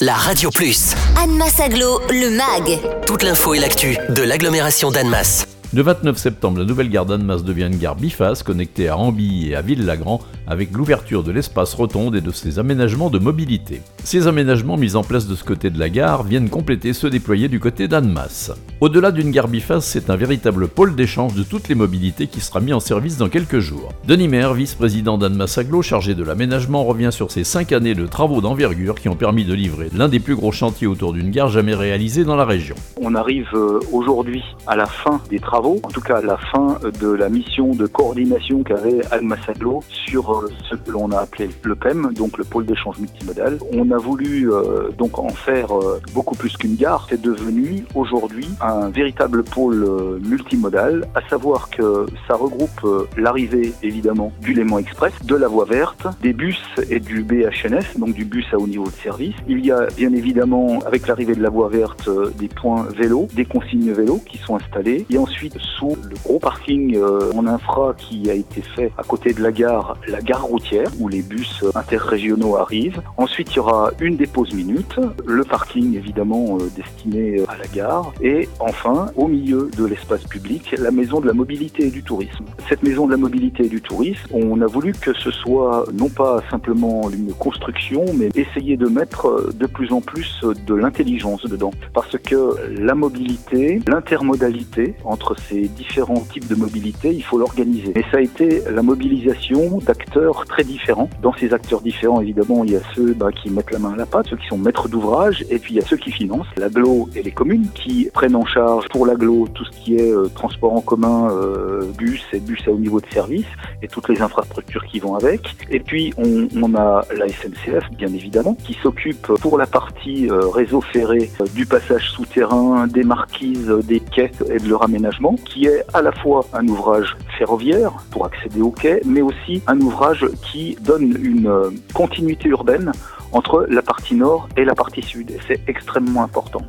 la Radio Plus. Annemasse Aglo, le MAG. Toute l'info et l'actu de l'agglomération d'Annemasse. Le 29 septembre, la nouvelle gare d'Annemasse devient une gare biface connectée à Ambilly et à Ville-Lagrand avec l'ouverture de l'espace rotonde et de ses aménagements de mobilité. Ces aménagements mis en place de ce côté de la gare viennent compléter ceux déployés du côté d'Annemasse. Au-delà d'une gare biface, c'est un véritable pôle d'échange de toutes les mobilités qui sera mis en service dans quelques jours. Denis Maire, vice-président d'Annemasse Aglo, chargé de l'aménagement, revient sur ces cinq années de travaux d'envergure qui ont permis de livrer l'un des plus gros chantiers autour d'une gare jamais réalisée dans la région. On arrive euh, aujourd'hui à la fin des travaux en tout cas la fin de la mission de coordination qu'avait Almasaglo sur euh, ce que l'on a appelé le PEM, donc le pôle d'échange multimodal. A voulu euh, donc en faire euh, beaucoup plus qu'une gare. C'est devenu aujourd'hui un véritable pôle multimodal, à savoir que ça regroupe l'arrivée évidemment du Léman Express, de la voie verte, des bus et du BHNS, donc du bus à haut niveau de service. Il y a bien évidemment avec l'arrivée de la voie verte des points vélos, des consignes vélos qui sont installés et ensuite sous le gros parking euh, en infra qui a été fait à côté de la gare, la gare routière, où les bus interrégionaux arrivent. Ensuite, il y aura une dépose minute, le parking évidemment euh, destiné à la gare, et enfin, au milieu de l'espace public, la maison de la mobilité et du tourisme. Cette maison de la mobilité et du tourisme, on a voulu que ce soit non pas simplement une construction, mais essayer de mettre de plus en plus de l'intelligence dedans. Parce que la mobilité, l'intermodalité entre ces différents types de mobilité, il faut l'organiser. Et ça a été la mobilisation d'acteurs très différents. Dans ces acteurs différents, évidemment, il y a ceux bah, qui mettent la main à la pâte, ceux qui sont maîtres d'ouvrage, et puis il y a ceux qui financent, l'aglo et les communes, qui prennent en charge pour l'aglo tout ce qui est euh, transport en commun, euh, bus et bus à haut niveau de service, et toutes les infrastructures qui vont avec. Et puis on, on a la SNCF, bien évidemment, qui s'occupe pour la partie euh, réseau ferré du passage souterrain, des marquises, des quais et de leur aménagement qui est à la fois un ouvrage ferroviaire pour accéder au quai, mais aussi un ouvrage qui donne une euh, continuité urbaine entre la partie nord et la partie sud. C'est extrêmement important.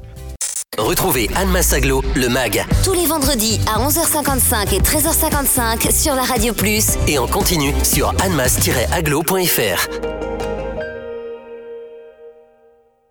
Retrouvez Anne Massaglo, le MAG. Tous les vendredis à 11h55 et 13h55 sur la Radio Plus. Et en continu sur annemass-aglo.fr.